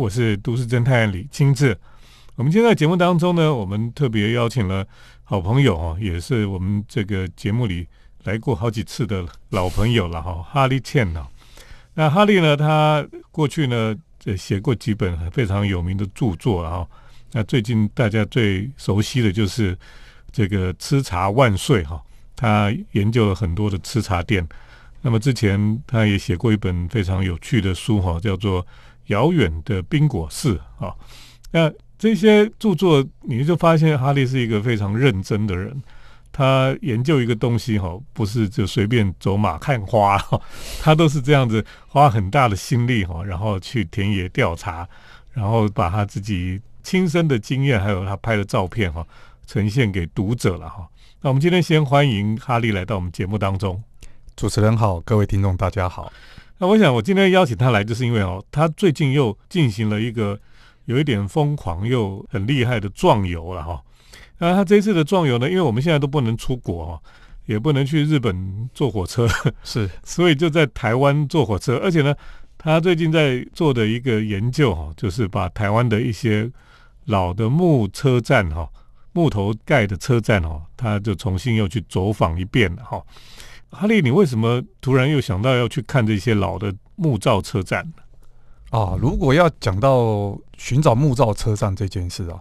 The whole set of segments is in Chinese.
我是都市侦探李清志。我们今天在节目当中呢，我们特别邀请了好朋友哦，也是我们这个节目里来过好几次的老朋友了哈，哈利倩呢。那哈利呢，他过去呢写过几本非常有名的著作啊。那最近大家最熟悉的就是这个“吃茶万岁”哈，他研究了很多的吃茶店。那么之前他也写过一本非常有趣的书哈，叫做《遥远的冰果市》啊。那这些著作，你就发现哈利是一个非常认真的人。他研究一个东西哈，不是就随便走马看花哈，他都是这样子花很大的心力哈，然后去田野调查，然后把他自己亲身的经验还有他拍的照片哈，呈现给读者了哈。那我们今天先欢迎哈利来到我们节目当中。主持人好，各位听众大家好。那我想我今天邀请他来，就是因为哦，他最近又进行了一个有一点疯狂又很厉害的壮游了哈。那他这次的壮游呢，因为我们现在都不能出国哦，也不能去日本坐火车，是，所以就在台湾坐火车。而且呢，他最近在做的一个研究哈，就是把台湾的一些老的木车站哈，木头盖的车站哦，他就重新又去走访一遍了哈。哈利，你为什么突然又想到要去看这些老的木造车站呢？啊，如果要讲到寻找木造车站这件事啊，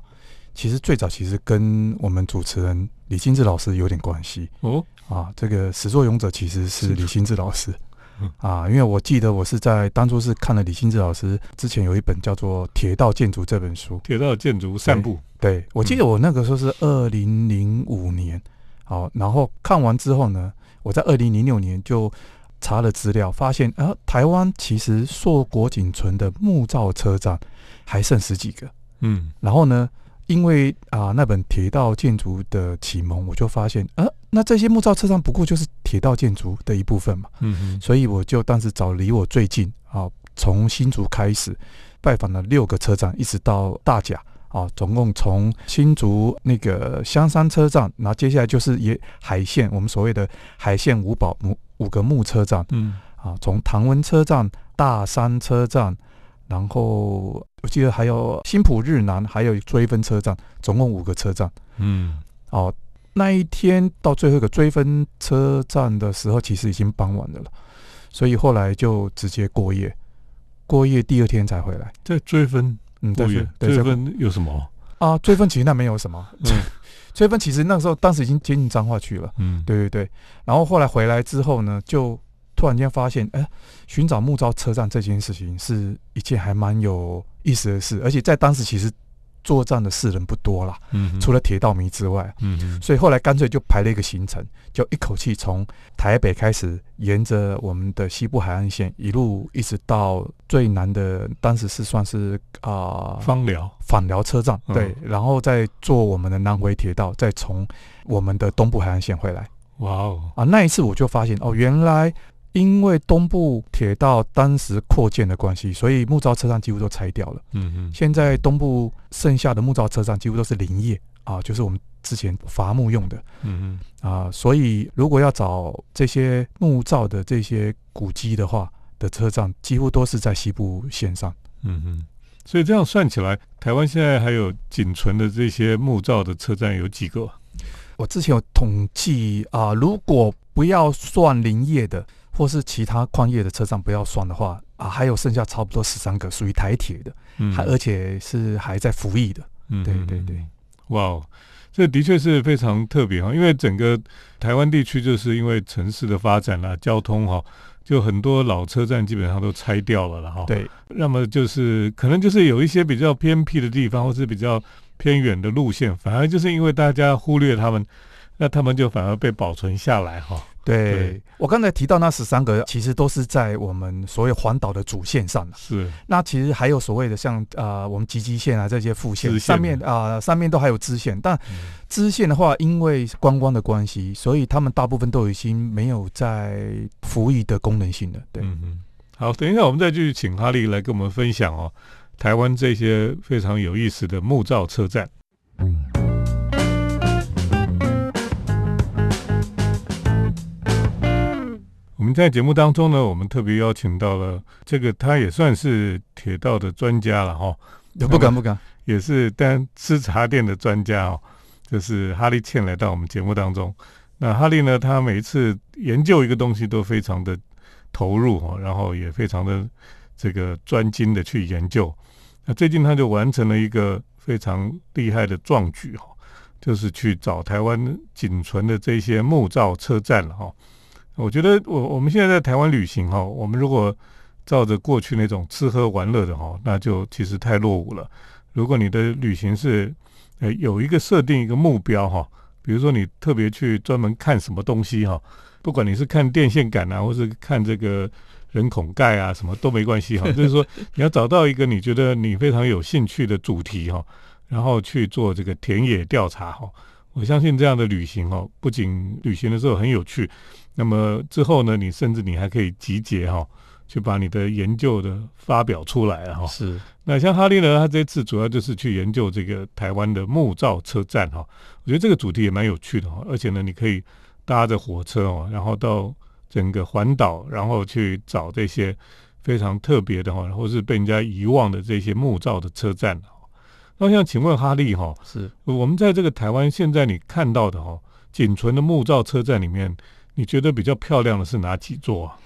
其实最早其实跟我们主持人李金志老师有点关系哦。啊，这个始作俑者其实是李金志老师啊，因为我记得我是在当初是看了李金志老师之前有一本叫做《铁道建筑》这本书，《铁道建筑散步》。对，我记得我那个时候是二零零五年，好，然后看完之后呢。我在二零零六年就查了资料，发现啊，台湾其实硕果仅存的木造车站还剩十几个。嗯，然后呢，因为啊那本铁道建筑的启蒙，我就发现啊，那这些木造车站不过就是铁道建筑的一部分嘛。嗯嗯，所以我就当时找离我最近啊，从新竹开始拜访了六个车站，一直到大甲。啊，总共从新竹那个香山车站，然后接下来就是也海线，我们所谓的海线五宝五五个木车站，嗯，啊，从唐文车站、大山车站，然后我记得还有新浦日南，还有追分车站，总共五个车站，嗯，哦，那一天到最后一个追分车站的时候，其实已经傍晚的了，所以后来就直接过夜，过夜第二天才回来，在追分。嗯，对，追分有什么啊？追分其实那没有什么，追分其实那个时候当时已经接近彰化去了。嗯，对对对。然后后来回来之后呢，就突然间发现，哎，寻找木造车站这件事情是一件还蛮有意思的事，而且在当时其实。作战的士人不多了，嗯，除了铁道迷之外，嗯，所以后来干脆就排了一个行程，就一口气从台北开始，沿着我们的西部海岸线一路一直到最南的，当时是算是啊芳寮访寮车站，对，然后再坐我们的南回铁道，再从我们的东部海岸线回来。哇哦，啊，那一次我就发现哦，原来。因为东部铁道当时扩建的关系，所以木造车站几乎都拆掉了。嗯嗯，现在东部剩下的木造车站几乎都是林业啊，就是我们之前伐木用的。嗯嗯，啊，所以如果要找这些木造的这些古迹的话，的车站几乎都是在西部线上。嗯嗯，所以这样算起来，台湾现在还有仅存的这些木造的车站有几个？我之前有统计啊，如果不要算林业的。或是其他矿业的车站不要算的话啊，还有剩下差不多十三个属于台铁的，还而且是还在服役的。嗯，对对对，哇，这的确是非常特别哈，因为整个台湾地区就是因为城市的发展啊，交通哈，就很多老车站基本上都拆掉了了哈。对，那么就是可能就是有一些比较偏僻的地方，或是比较偏远的路线，反而就是因为大家忽略他们，那他们就反而被保存下来哈。对。我刚才提到那十三个，其实都是在我们所谓环岛的主线上是，那其实还有所谓的像啊，我们集集线啊这些副线上面啊，上面都还有支线。但支线的话，因为观光的关系，所以他们大部分都已经没有在服役的功能性了。对，嗯好，等一下我们再继续请哈利来跟我们分享哦，台湾这些非常有意思的木造车站。在节目当中呢，我们特别邀请到了这个，他也算是铁道的专家了哈，不敢不敢，也是但吃茶店的专家哦，就是哈利倩来到我们节目当中。那哈利呢，他每一次研究一个东西都非常的投入哈，然后也非常的这个专精的去研究。那最近他就完成了一个非常厉害的壮举哈，就是去找台湾仅存的这些木造车站了哈。我觉得我我们现在在台湾旅行哈，我们如果照着过去那种吃喝玩乐的哈，那就其实太落伍了。如果你的旅行是呃有一个设定一个目标哈。比如说，你特别去专门看什么东西哈，不管你是看电线杆啊，或是看这个人孔盖啊，什么都没关系哈。就是说，你要找到一个你觉得你非常有兴趣的主题哈，然后去做这个田野调查哈。我相信这样的旅行哦，不仅旅行的时候很有趣，那么之后呢，你甚至你还可以集结哈。去把你的研究的发表出来哈。是，那像哈利呢，他这次主要就是去研究这个台湾的木造车站哈。我觉得这个主题也蛮有趣的哈，而且呢，你可以搭着火车哦，然后到整个环岛，然后去找这些非常特别的哈，或是被人家遗忘的这些木造的车站。那我想请问哈利哈，是我们在这个台湾现在你看到的哈，仅存的木造车站里面，你觉得比较漂亮的是哪几座啊？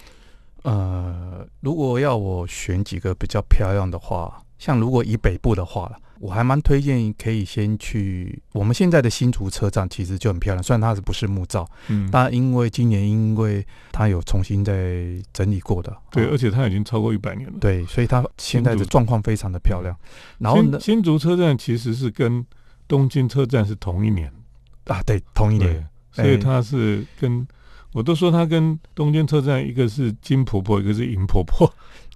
呃，如果要我选几个比较漂亮的话，像如果以北部的话我还蛮推荐可以先去我们现在的新竹车站，其实就很漂亮。虽然它是不是木造，嗯，但因为今年因为它有重新在整理过的，对，而且它已经超过一百年了，对，所以它现在的状况非常的漂亮。然后呢，新竹车站其实是跟东京车站是同一年。啊，对，同一年，所以它是跟。我都说它跟东京车站一个是金婆婆，一个是银婆婆，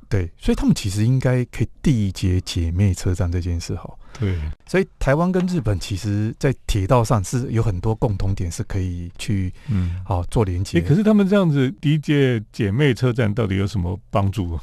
对，所以他们其实应该可以缔结姐妹车站这件事哈。对，所以台湾跟日本其实，在铁道上是有很多共同点是可以去嗯好做连接。可是他们这样子缔结姐妹车站到底有什么帮助？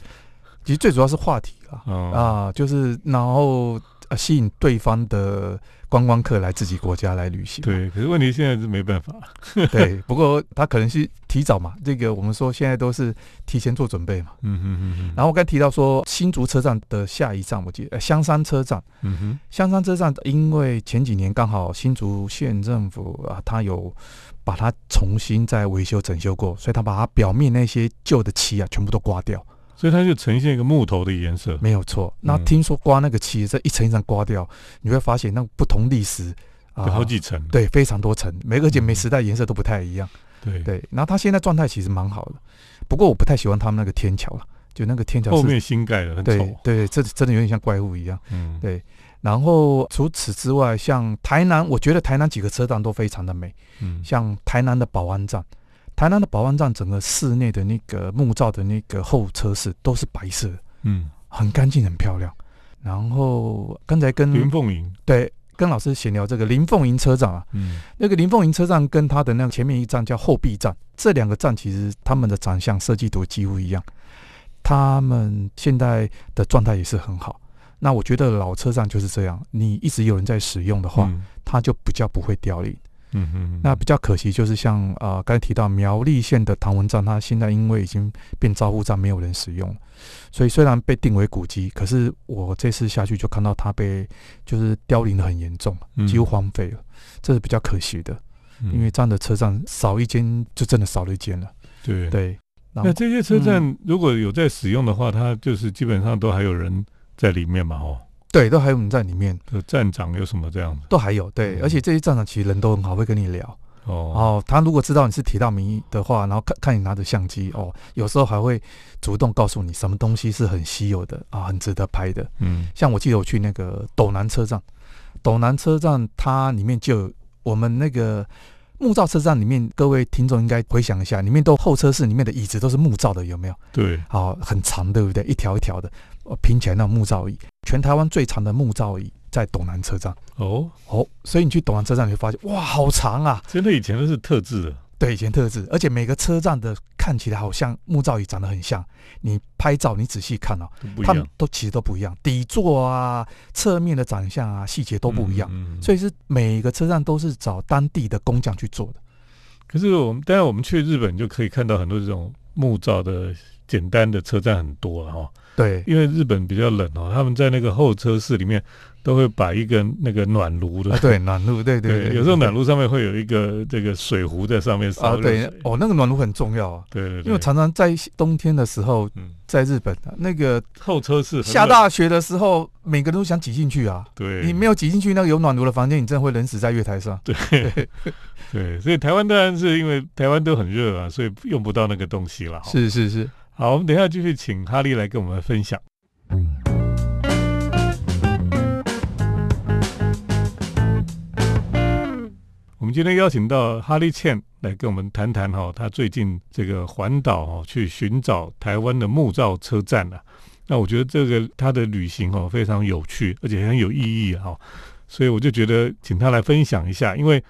其实最主要是话题啊，啊，就是然后吸引对方的。观光客来自己国家来旅行，对，可是问题现在是没办法。对，不过他可能是提早嘛，这个我们说现在都是提前做准备嘛。嗯嗯嗯嗯。然后我刚提到说新竹车站的下一站，我记得香山车站。嗯哼。香山车站因为前几年刚好新竹县政府啊，他有把它重新再维修整修过，所以他把它表面那些旧的漆啊全部都刮掉。所以它就呈现一个木头的颜色，没有错。那听说刮那个漆，这一层一层刮掉，你会发现那不同历史啊，好几层，对，非常多层，每个且每时代颜色都不太一样。对对，然后它现在状态其实蛮好的，不过我不太喜欢他们那个天桥了，就那个天桥后面新盖的，很丑。对，这真的有点像怪物一样。嗯，对。然后除此之外，像台南，我觉得台南几个车站都非常的美。嗯，像台南的保安站。台南的保安站整个室内的那个木造的那个候车室都是白色，嗯，很干净很漂亮。然后刚才跟林凤营对跟老师闲聊这个林凤营车站啊，嗯，那个林凤营车站跟它的那个前面一站叫后壁站，这两个站其实他们的长相设计图几乎一样，他们现在的状态也是很好。那我觉得老车站就是这样，你一直有人在使用的话，它就比较不会凋零。嗯嗯，那比较可惜就是像啊刚才提到苗栗县的唐文站，它现在因为已经变招呼站，没有人使用。了，所以虽然被定为古迹，可是我这次下去就看到它被就是凋零的很严重，几乎荒废了，这是比较可惜的，因为这样的车站少一间就真的少了一间了。对。对，那这些车站如果有在使用的话，它就是基本上都还有人在里面嘛，哦。对，都还有人在里面。站长有什么这样子？都还有，对，而且这些站长其实人都很好，会跟你聊。哦，哦，他如果知道你是铁道迷的话，然后看看你拿着相机，哦，有时候还会主动告诉你什么东西是很稀有的啊，很值得拍的。嗯，像我记得我去那个斗南车站，斗南车站它里面就我们那个木造车站里面，各位听众应该回想一下，里面都候车室里面的椅子都是木造的，有没有？对，好，很长，对不对？一条一条的。拼起来那木造椅，全台湾最长的木造椅在斗南车站。哦哦，所以你去斗南车站，你会发现哇，好长啊！真的以前都是特制的，对，以前特制，而且每个车站的看起来好像木造椅长得很像。你拍照，你仔细看哦，它们都其实都不一样，底座啊、侧面的长相啊、细节都不一样。所以是每个车站都是找当地的工匠去做的。可是我们，当然我们去日本就可以看到很多这种木造的简单的车站很多了哈。对，因为日本比较冷哦，他们在那个候车室里面都会摆一个那个暖炉的，啊，对，暖炉，对对 对，有时候暖炉上面会有一个这个水壶在上面烧。啊，对，哦，那个暖炉很重要啊，对对对，因为常常在冬天的时候，嗯。在日本啊，那个候车室下，大雪的时候，每个人都想挤进去啊，对，你没有挤进去那个有暖炉的房间，你真的会冷死在月台上。对，所以台湾当然是因为台湾都很热啊，所以用不到那个东西了。哈。是是是，好，我们等一下继续请哈利来跟我们分享。我们今天邀请到哈利倩来跟我们谈谈哈，他最近这个环岛哈去寻找台湾的木造车站啊。那我觉得这个他的旅行哦非常有趣，而且很有意义哈，所以我就觉得请他来分享一下，因为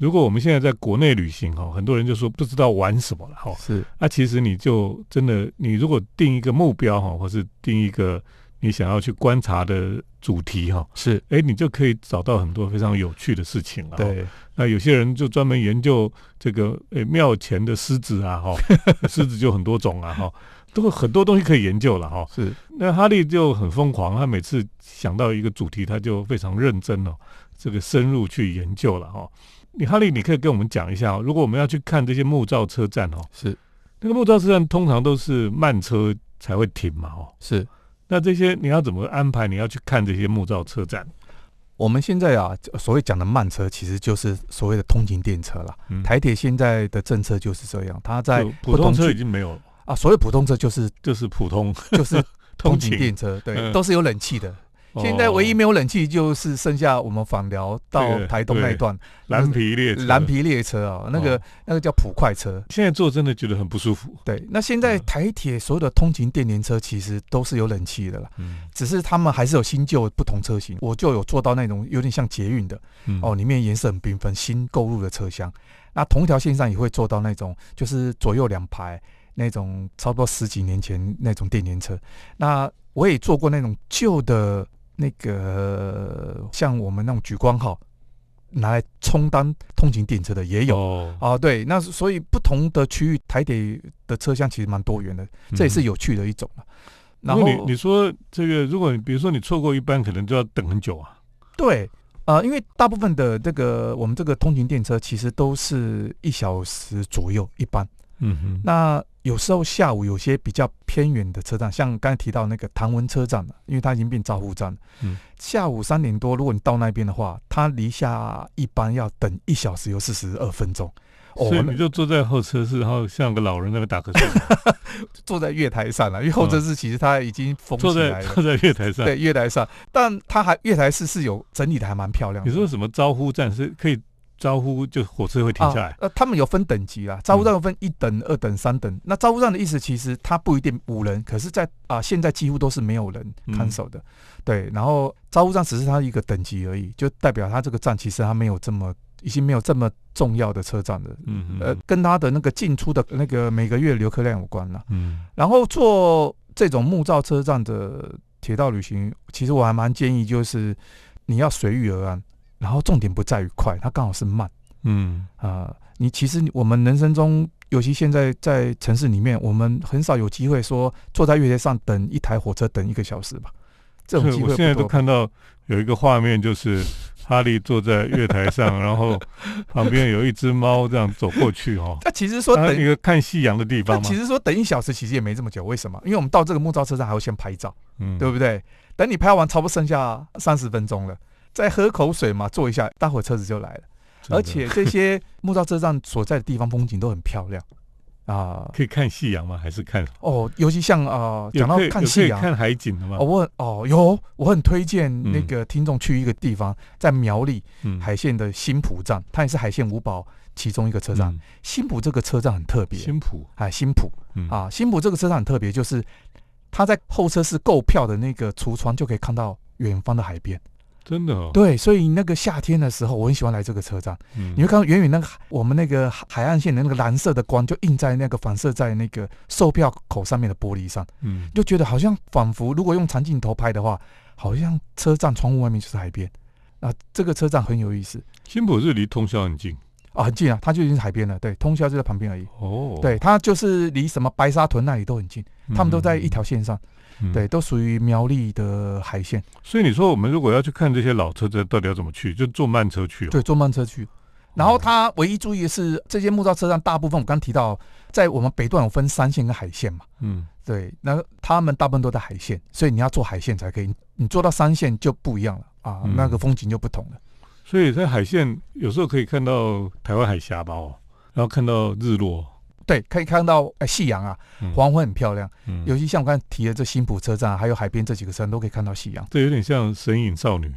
如果我们现在在国内旅行哈，很多人就说不知道玩什么了哈，是那、其实你就真的，你如果定一个目标哈，或是定一个你想要去观察的主题哈，是，哎，你就可以找到很多非常有趣的事情了。，对，那有些人就专门研究这个诶庙前的狮子啊，哈，狮子就很多种啊，哈，都有很多东西可以研究了哈。是那哈利就很疯狂，他每次想到一个主题，他就非常认真哦，这个深入去研究了哈。你哈利，你可以跟我们讲一下哦，如果我们要去看这些木造车站哦，是那个木造车站通常都是慢车才会停嘛，哦，是。那这些你要怎么安排？你要去看这些木造车站？我们现在啊，所谓讲的慢车，其实就是所谓的通勤电车啦。嗯台铁现在的政策就是这样，它在普通车已经没有了，啊，所谓普通车就是就是普通就是通勤 勤电车，对，嗯都是有冷气的。现在唯一哦没有冷气，就是剩下我们访寮到这个台东那一段蓝皮列车蓝皮列车啊，那个哦那个叫普快车。现在坐真的觉得很不舒服。对，那现在嗯台铁所有的通勤电联车其实都是有冷气的啦，嗯只是他们还是有新旧不同车型。我就有做到那种有点像捷运的嗯哦，里面颜色很缤纷，新购入的车厢。那同一条线上也会做到那种就是左右两排那种差不多十几年前那种电联车。那我也坐过那种旧的那个像我们那种莒光号拿来充当通勤电车的也有。哦，哦，对，那所以不同的区域台铁的车厢其实蛮多元的，这也是有趣的一种了。然后你你说这个，如果你比如说你错过一班，可能就要等很久啊。对，呃，因为大部分的这个我们这个通勤电车其实都是一小时左右一班。嗯哼，那有时候下午有些比较偏远的车站，像刚才提到那个唐文车站嘛，因为它已经变招呼站了。嗯，下午三点多，如果你到那边的话，它离下一班要等一小时有四十二分钟。哦所以你就坐在候车室，然后像个老人在那边打瞌睡，坐在月台上了，因为候车室其实它已经封坐起来了。在坐在月台上。对，月台上，但它还月台室是有整理的，还蛮漂亮的。你说什么招呼站是可以招呼，就火车会停下来啊？呃，他们有分等级啦，招呼站有分一等、二等、三等。那招呼站的意思，其实它不一定五人，可是在啊、现在几乎都是没有人看守的。对，然后招呼站只是它一个等级而已，就代表它这个站其实它没有这么，已经没有这么重要的车站了。嗯跟它的那个进出的那个每个月流客量有关了。嗯然后做这种木造车站的铁道旅行，其实我还蛮建议，就是你要随遇而安，然后重点不在于快，它刚好是慢。嗯啊、你其实我们人生中，尤其现在在城市里面，我们很少有机会说坐在月台上等一台火车等一个小时吧。这种机会我现在都。看到有一个画面，就是哈利坐在月台上，然后旁边有一只猫这样走过去哦。那其实说等一个看夕阳的地方嘛其。实说等一小时，其实也没这么久。为什么？因为我们到这个木造车站还要先拍照，嗯对不对？等你拍完，差不多剩下三十分钟了，再喝口水嘛，坐一下，待会车子就来了。而且这些 木造车站所在的地方风景都很漂亮啊。可以看夕阳吗？还是看哦，尤其像啊，有讲到看夕阳，看海景的吗哦，？我很哦有，我很推荐嗯那个听众去一个地方，在苗栗嗯海线的新浦站，它也是海线五宝其中一个车站。嗯新浦这个车站很特别，新浦啊，新浦嗯啊，新浦这个车站很特别，就是它在候车室购票的那个橱窗就可以看到远方的海边。真的哦，对，所以那个夏天的时候，我很喜欢来这个车站。嗯你会看到远远那个海我们那个海海岸线的那个蓝色的光，就映在那个反射在那个售票口上面的玻璃上。嗯就觉得好像仿佛如果用长镜头拍的话，好像车站窗户外面就是海边。啊，这个车站很有意思。新浦是离通宵很近，啊，很近啊，它就已经是海边了。对，通宵就在旁边而已。哦，对，它就是离什么白沙屯那里都很近，他们都在一条线上。嗯对，，都属于苗栗的海线。所以你说我们如果要去看这些老车站，到底要怎么去？就坐慢车去哦。对，坐慢车去。然后它唯一注意的是，这些木造车站大部分我刚提到，在我们北段有分山线跟海线嘛。嗯，对，那他们大部分都在海线，所以你要坐海线才可以。你坐到山线就不一样了啊，嗯那个风景就不同了。所以在海线有时候可以看到台湾海峡吧，哦，然后看到日落。对，可以看到呃夕阳啊，嗯黄昏很漂亮。嗯尤其像我刚才提的这新浦车站，还有海边这几个车站都可以看到夕阳。这有点像神隐少女，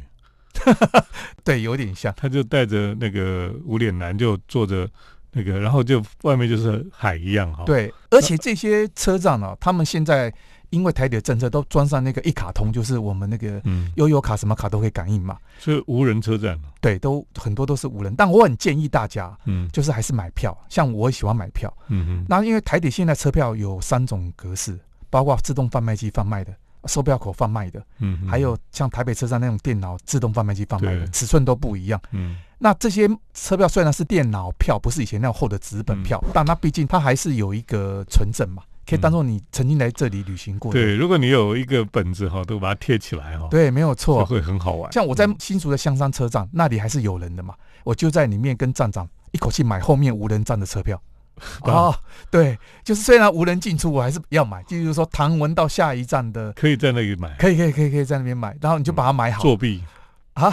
对，有点像。他就带着那个无脸男就坐着那个，然后就外面就是海一样哈。，对，而且这些车站呢、他们现在因为台铁政策都装上那个一卡通，就是我们那个嗯，悠游卡什么卡都可以感应嘛。是无人车站。对，都很多都是无人。但我很建议大家，嗯就是还是买票。像我喜欢买票，嗯哼，那因为台铁现在车票有三种格式，包括自动贩卖机贩卖的、售票口贩卖的，嗯，还有像台北车站那种电脑自动贩卖机贩卖的，尺寸都不一样。嗯那这些车票虽然是电脑票，不是以前那种厚的纸本票，嗯但它毕竟它还是有一个存证嘛，可以当做你曾经来这里旅行过的。对，如果你有一个本子哈，都把它贴起来哈，，对，没有就错。会很好玩。像我在新竹的香山车站，那里还是有人的嘛，我就在里面跟站长一口气买后面无人站的车票。棒哦，对，就是虽然无人进出，我还是要买。就是说，唐文到下一站的，可以在那里买可以，可以，可以，可以在那边买，然后你就把它买好。作弊 啊。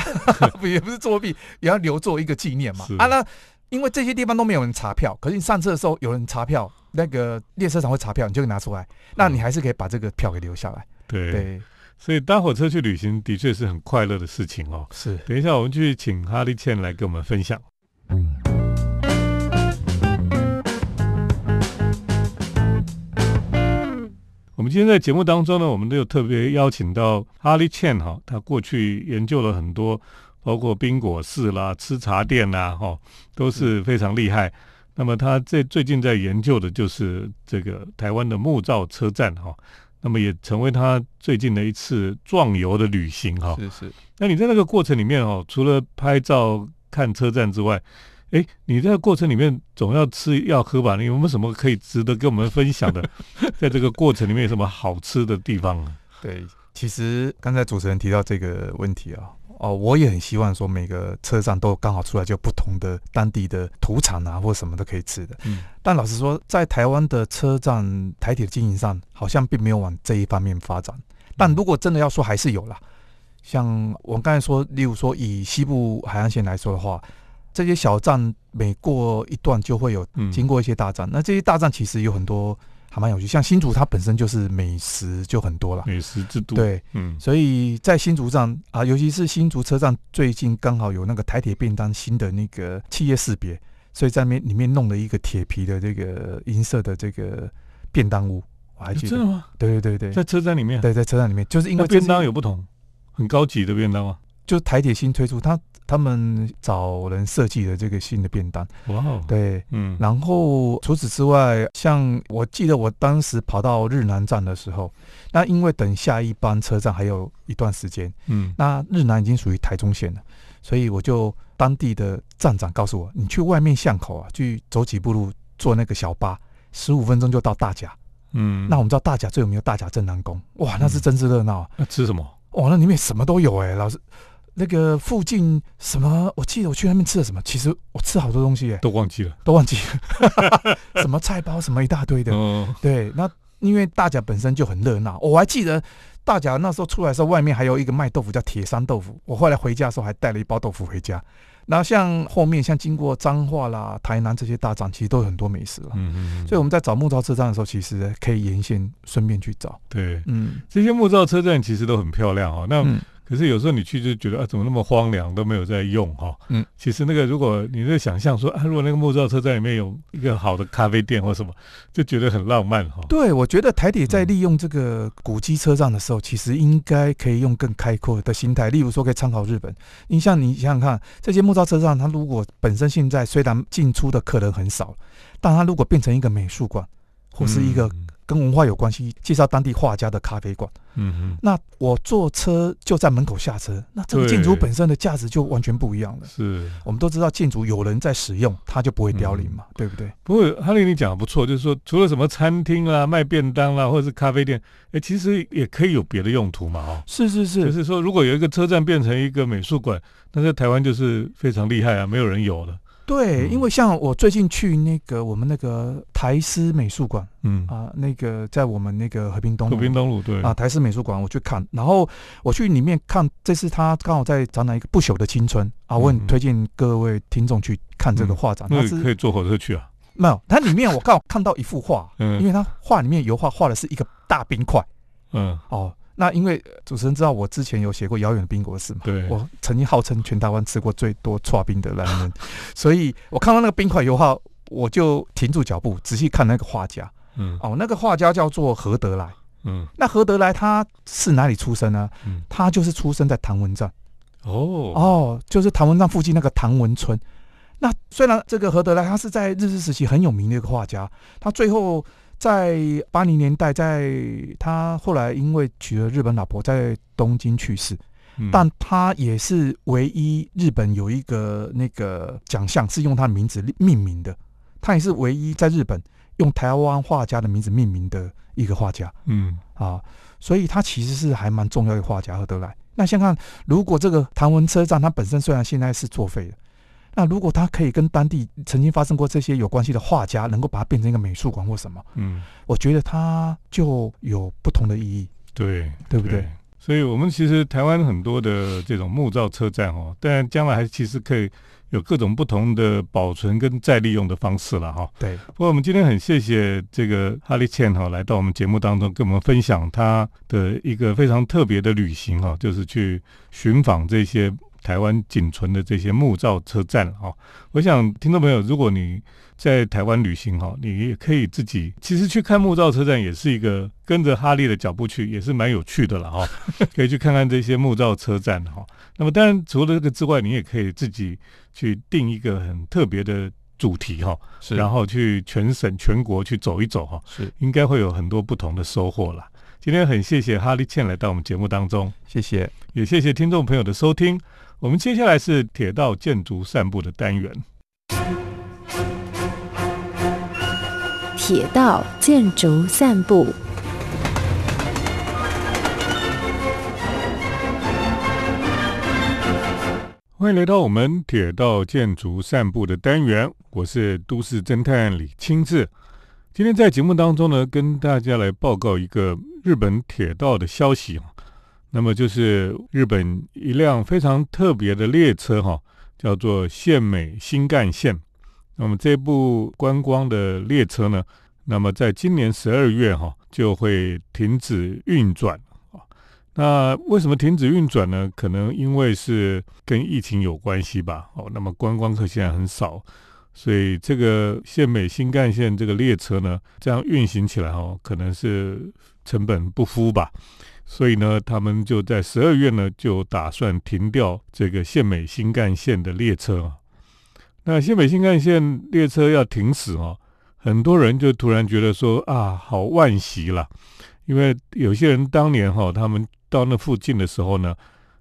不也不是作弊，也要留作一个纪念嘛。啊，那因为这些地方都没有人查票，可是你上车的时候有人查票，那个列车长会查票，你就拿出来，那你还是可以把这个票给留下来。对，对，所以搭火车去旅行的确是很快乐的事情哦。是等一下，我们去请哈利倩来跟我们分享。我们今天在节目当中呢，我们都有特别邀请到哈利倩哈，他过去研究了很多，包括冰果室啦、吃茶店啦，哈，都是非常厉害。那么他最最近在研究的就是这个台湾的木造车站哈，那么也成为他最近的一次壮游的旅行哈。是是，那你在那个过程里面哦，除了拍照、看车站之外，哎，你在过程里面总要吃要喝吧？你有没有什么可以值得跟我们分享的？在这个过程里面有什么好吃的地方啊？对。其实刚才主持人提到这个问题啊，哦，我也很希望说每个车站都刚好出来就不同的当地的土产啊，或什么都可以吃的。嗯但老实说，在台湾的车站台铁的经营上，好像并没有往这一方面发展。但如果真的要说，还是有啦。像我刚才说，例如说以西部海岸线来说的话，这些小站每过一段就会有嗯经过一些大站。那这些大站其实有很多还蛮有趣，像新竹它本身就是美食就很多了。美食之都，，对，嗯所以在新竹站啊，尤其是新竹车站，最近刚好有那个台铁便当新的那个企业识别，所以在那边里面弄了一个铁皮的这个银色的这个便当屋，我还记得。真的吗？对对对对，在车站里面，对在车站里面，就是因为便当有不同，很高级的便当啊？就是台铁新推出，他他们找人设计的这个新的便当，哇哦，，对。嗯，然后除此之外，像我记得我当时跑到日南站的时候，那因为等下一班车站还有一段时间，嗯那日南已经属于台中县了，所以我就当地的站长告诉我，你去外面巷口啊，去走几步路，坐那个小巴，十五分钟就到大甲。嗯，那我们知道大甲最有名的大甲镇南宫，哇，那是真是热闹啊！那吃什么？哇，那里面什么都有哎、老师，那个附近什么，我记得我去那边吃了什么，其实我吃好多东西耶、都忘记了。都忘记了，什么菜包什么一大堆的。哦，对，那因为大甲本身就很热闹，我还记得大甲那时候出来的时候，外面还有一个卖豆腐叫铁山豆腐。我后来回家的时候还带了一包豆腐回家。然后像后面像经过彰化啦、台南这些大站，其实都有很多美食了。嗯嗯，所以我们在找木造车站的时候，其实可以沿线顺便去找。对嗯这些木造车站其实都很漂亮哦。那嗯，可是有时候你去就觉得啊，怎么那么荒凉，都没有在用哈、嗯，其实那个如果你在想象说啊，如果那个木造车站里面有一个好的咖啡店或什么，就觉得很浪漫哈、对，我觉得台铁在嗯利用这个古迹车站的时候，其实应该可以用更开阔的心态，例如说可以参考日本。你像你想想看，这些木造车站，它如果本身现在虽然进出的客人很少，但它如果变成一个美术馆或是一个嗯跟文化有关系，介绍当地画家的咖啡馆。嗯哼，那我坐车就在门口下车，那这个建筑本身的价值就完全不一样了。是。我们都知道建筑有人在使用，它就不会凋零嘛，对不对？不过哈利你讲的不错，就是说除了什么餐厅啦、卖便当啦，或者是咖啡店，哎，其实也可以有别的用途嘛，哦。是是是，就是说，如果有一个车站变成一个美术馆，那在台湾就是非常厉害啊，没有人有的。对，嗯。因为像我最近去那个我们那个台师美术馆嗯，啊，那个在我们那个和平东路和平东路对。啊，台师美术馆，我去看，然后我去里面看，这次他刚好在展览一个不朽的青春啊，我嗯。很推荐各位听众去看这个画展。那它是可以坐火车去啊。没有，它里面我刚好看到一幅画，嗯。因嗯为它画里面油画画的是一个大冰块嗯，哦。那因为呃主持人知道我之前有写过《遥远的冰国史》嘛，对，我曾经号称全台湾吃过最多刨冰的男人，所以我看到那个冰块油画，我就停住脚步，仔细看那个画家。嗯哦，那个画家叫做何德来。嗯那何德来他是哪里出生呢？嗯，他就是出生在唐文站哦哦，就是唐文站附近那个唐文村。那虽然这个何德来他是在日治时期很有名的一个画家，他最后在八零年代，在他后来因为娶了日本老婆，在东京去世，嗯但他也是唯一日本有一个那个奖项是用他的名字命名的，他也是唯一在日本用台湾画家的名字命名的一个画家。嗯啊，所以他其实是还蛮重要的画家何德来。那先看，如果这个唐文车站它本身虽然现在是作废的，那如果他可以跟当地曾经发生过这些有关系的画家，能够把它变成一个美术馆或什么，嗯，我觉得它就有不同的意义。对，对不对？所以，我们其实台湾很多的这种木造车站哦，但将来还其实可以有各种不同的保存跟再利用的方式了哈。对，不过，我们今天很谢谢这个哈利茜哈来到我们节目当中，跟我们分享他的一个非常特别的旅行哈，就是去寻访这些台湾仅存的这些木造车站哈。我想，听众朋友，如果你在台湾旅行哈，你也可以自己其实去看木造车站，也是一个跟着哈利的脚步去，也是蛮有趣的了哈。可以去看看这些木造车站哈。那么，当然除了这个之外，你也可以自己去定一个很特别的主题哈。是然后去全省全国去走一走哈，是应该会有很多不同的收获啦。今天很谢谢哈利倩来到我们节目当中，谢谢。也谢谢听众朋友的收听。我们接下来是铁道建筑散步的单元。铁道建筑散步。欢迎来到我们铁道建筑散步的单元，我是都市侦探李清志。今天在节目当中呢，跟大家来报告一个日本铁道的消息啊。那么就是日本一辆非常特别的列车哈，叫做县美新干线。那么这部观光的列车呢，那么在今年十二月哈就会停止运转啊。那为什么停止运转呢？可能因为是跟疫情有关系吧。哦，那么观光客现在很少，所以这个县美新干线这个列车呢，这样运行起来哦，可能是成本不敷吧。所以呢，他们就在十二月呢，就打算停掉这个县美新干线的列车啊。那县美新干线列车要停驶哦，很多人就突然觉得说啊，好惋惜啦，因为有些人当年哈、他们到那附近的时候呢，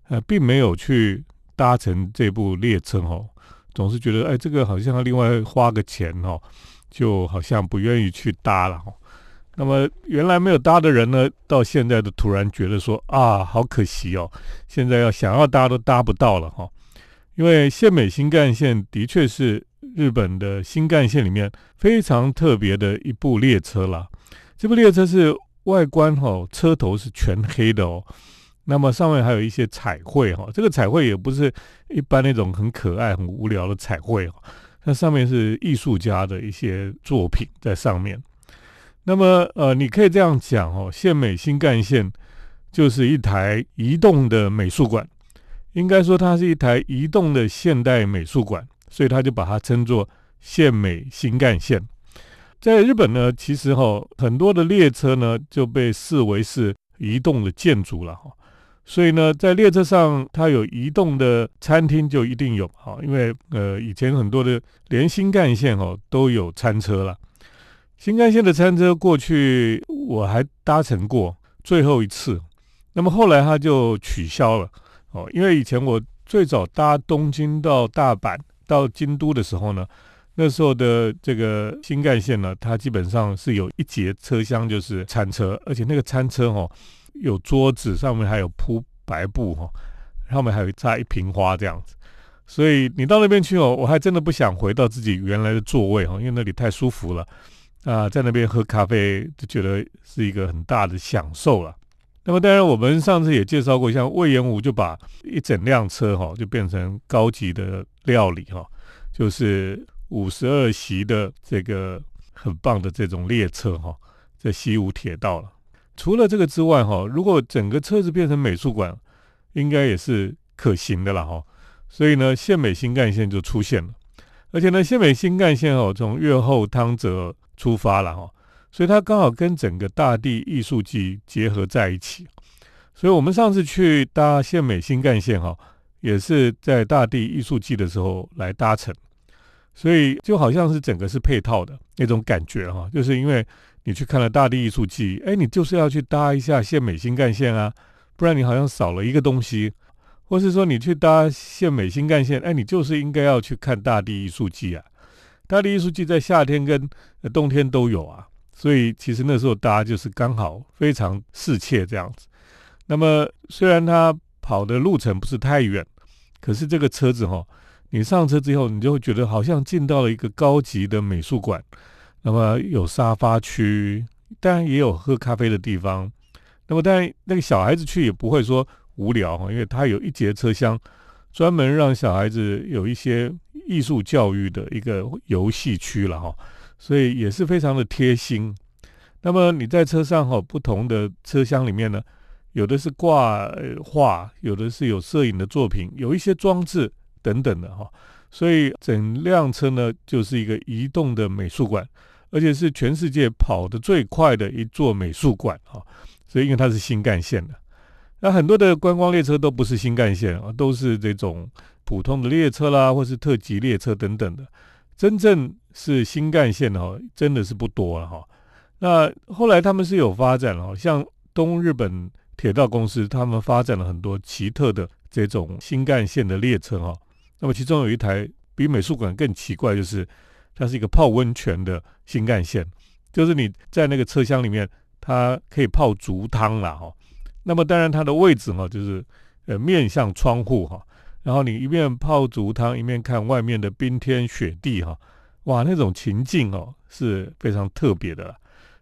呃，并没有去搭乘这部列车哦，总是觉得哎，这个好像要另外花个钱哦，就好像不愿意去搭了哦。那么原来没有搭的人呢，到现在都突然觉得说啊，好可惜哦，现在要想要搭都搭不到了哈、因为县美新干线的确是日本的新干线里面非常特别的一部列车啦。这部列车是外观哈、车头是全黑的哦，那么上面还有一些彩绘哈、这个彩绘也不是一般那种很可爱、很无聊的彩绘哦，它上面是艺术家的一些作品在上面。那么呃，你可以这样讲哦，县美新干线就是一台移动的美术馆，应该说它是一台移动的现代美术馆，所以他就把它称作县美新干线。在日本呢，其实哈、很多的列车呢就被视为是移动的建筑了哈，所以呢，在列车上它有移动的餐厅就一定有哈，因为呃以前很多的连新干线哦都有餐车了。新干线的餐车过去我还搭乘过最后一次，那么后来它就取消了哦，因为以前我最早搭东京到大阪到京都的时候呢，那时候的这个新干线呢，它基本上是有一节车厢就是餐车，而且那个餐车哦有桌子，上面还有铺白布哈，上面还有插一瓶花这样子。所以你到那边去哦，我还真的不想回到自己原来的座位哦，因为那里太舒服了。啊，在那边喝咖啡就觉得是一个很大的享受了。那么当然，我们上次也介绍过，像魏延武就把一整辆车哈，就变成高级的料理哈，就是五十二席的这个很棒的这种列车哈，在西武铁道了。除了这个之外哈，如果整个车子变成美术馆，应该也是可行的了哈。所以呢，县美新干线就出现了，而且呢，县美新干线哦，从越后汤泽。出发了哈，所以它刚好跟整个大地艺术季结合在一起，所以我们上次去搭县美新干线哈，也是在大地艺术季的时候来搭乘，所以就好像是整个是配套的那种感觉哈，就是因为你去看了大地艺术季，哎，你就是要去搭一下县美新干线啊，不然你好像少了一个东西，或是说你去搭县美新干线，哎，你就是应该要去看大地艺术季啊。大地艺术季在夏天跟冬天都有啊，所以其实那时候大家就是刚好非常适切这样子。那么虽然它跑的路程不是太远，可是这个车子哈，你上车之后，你就会觉得好像进到了一个高级的美术馆。那么有沙发区，当然也有喝咖啡的地方。那么当然那个小孩子去也不会说无聊哈，因为它有一节车厢专门让小孩子有一些。艺术教育的一个游戏区了哈，所以也是非常的贴心。那么你在车上哈，不同的车厢里面呢，有的是挂画，有的是有摄影的作品，有一些装置等等的哈。所以整辆车呢，就是一个移动的美术馆，而且是全世界跑得最快的一座美术馆哈。所以因为它是新干线的，那很多的观光列车都不是新干线啊，都是这种。普通的列车啦，或是特急列车等等的，真正是新干线的哈，真的是不多了哈。那后来他们是有发展了，像东日本铁道公司，他们发展了很多奇特的这种新干线的列车哈。那么其中有一台比美术馆更奇怪，就是它是一个泡温泉的新干线，就是你在那个车厢里面，它可以泡足汤了哈。那么当然它的位置哈，就是呃面向窗户哈。然后你一面泡足汤，一面看外面的冰天雪地，哈，哇，那种情境哦是非常特别的啦。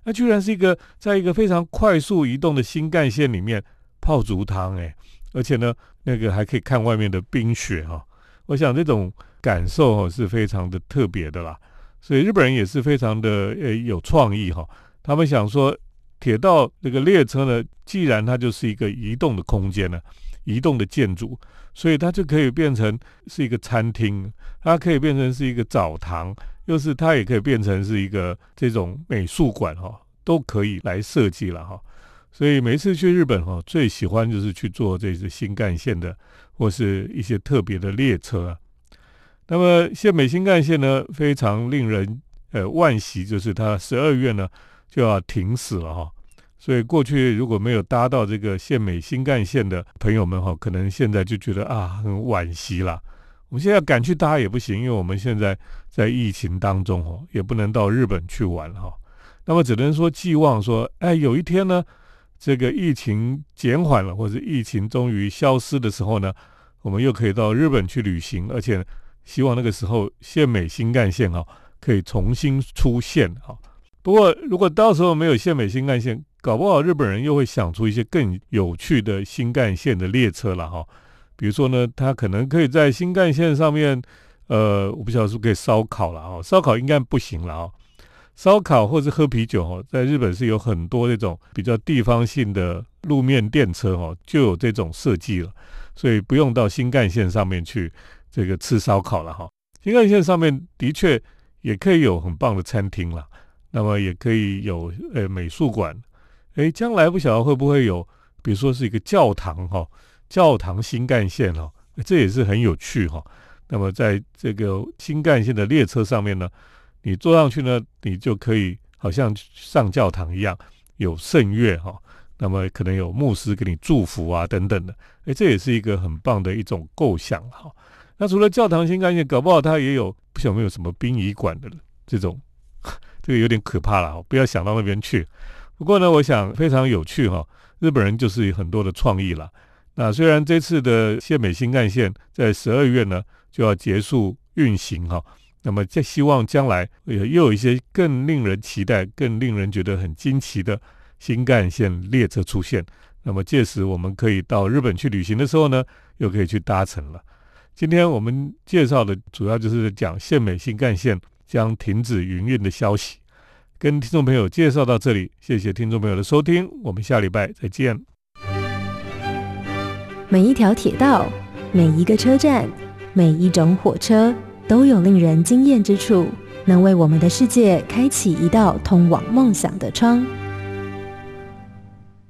那居然是一个在一个非常快速移动的新干线里面泡足汤，哎，而且呢，那个还可以看外面的冰雪，哈。我想这种感受哦是非常的特别的啦。所以日本人也是非常的呃有创意哈。他们想说，铁道这个列车呢，既然它就是一个移动的空间呢。移动的建筑，所以它就可以变成是一个餐厅，它可以变成是一个澡堂，又是它也可以变成是一个这种美术馆哈，都可以来设计了哈。所以每次去日本哈，最喜欢就是去坐这些新干线的或是一些特别的列车。那么现美新干线呢，非常令人呃惋惜，就是它十二月呢就要停驶了哈。所以过去如果没有搭到这个县美新干线的朋友们哈，可能现在就觉得啊很惋惜啦。我们现在赶去搭也不行，因为我们现在在疫情当中哦，也不能到日本去玩哈。那么只能说寄望说，哎，有一天呢，这个疫情减缓了，或者疫情终于消失的时候呢，我们又可以到日本去旅行，而且希望那个时候县美新干线哈可以重新出现哈。不过如果到时候没有县美新干线，搞不好日本人又会想出一些更有趣的新干线的列车了哈，比如说呢，他可能可以在新干线上面，呃，我不晓得是不是可以烧烤了哈，烧烤应该不行了啊，烧烤或者喝啤酒哈，在日本是有很多这种比较地方性的路面电车哈，就有这种设计了，所以不用到新干线上面去这个吃烧烤了哈，新干线上面的确也可以有很棒的餐厅了，那么也可以有呃美术馆。哎，将来不晓得会不会有，比如说是一个教堂哈，教堂新干线哈，这也是很有趣哈。那么在这个新干线的列车上面呢，你坐上去呢，你就可以好像上教堂一样，有圣乐哈，那么可能有牧师给你祝福啊等等的，诶，这也是一个很棒的一种构想哈。那除了教堂新干线，搞不好它也有不晓得有没有什么殡仪馆的这种，这个有点可怕了，不要想到那边去。不过呢，我想非常有趣哈，日本人就是很多的创意了。那虽然这次的县美新干线在十二月呢就要结束运行哈，那么在希望将来也又有一些更令人期待、更令人觉得很惊奇的新干线列车出现。那么届时我们可以到日本去旅行的时候呢，又可以去搭乘了。今天我们介绍的主要就是讲县美新干线将停止营运的消息，跟听众朋友介绍到这里，谢谢听众朋友的收听，我们下礼拜再见。每一条铁道、每一个车站、每一种火车都有令人惊艳之处，能为我们的世界开启一道通往梦想的窗。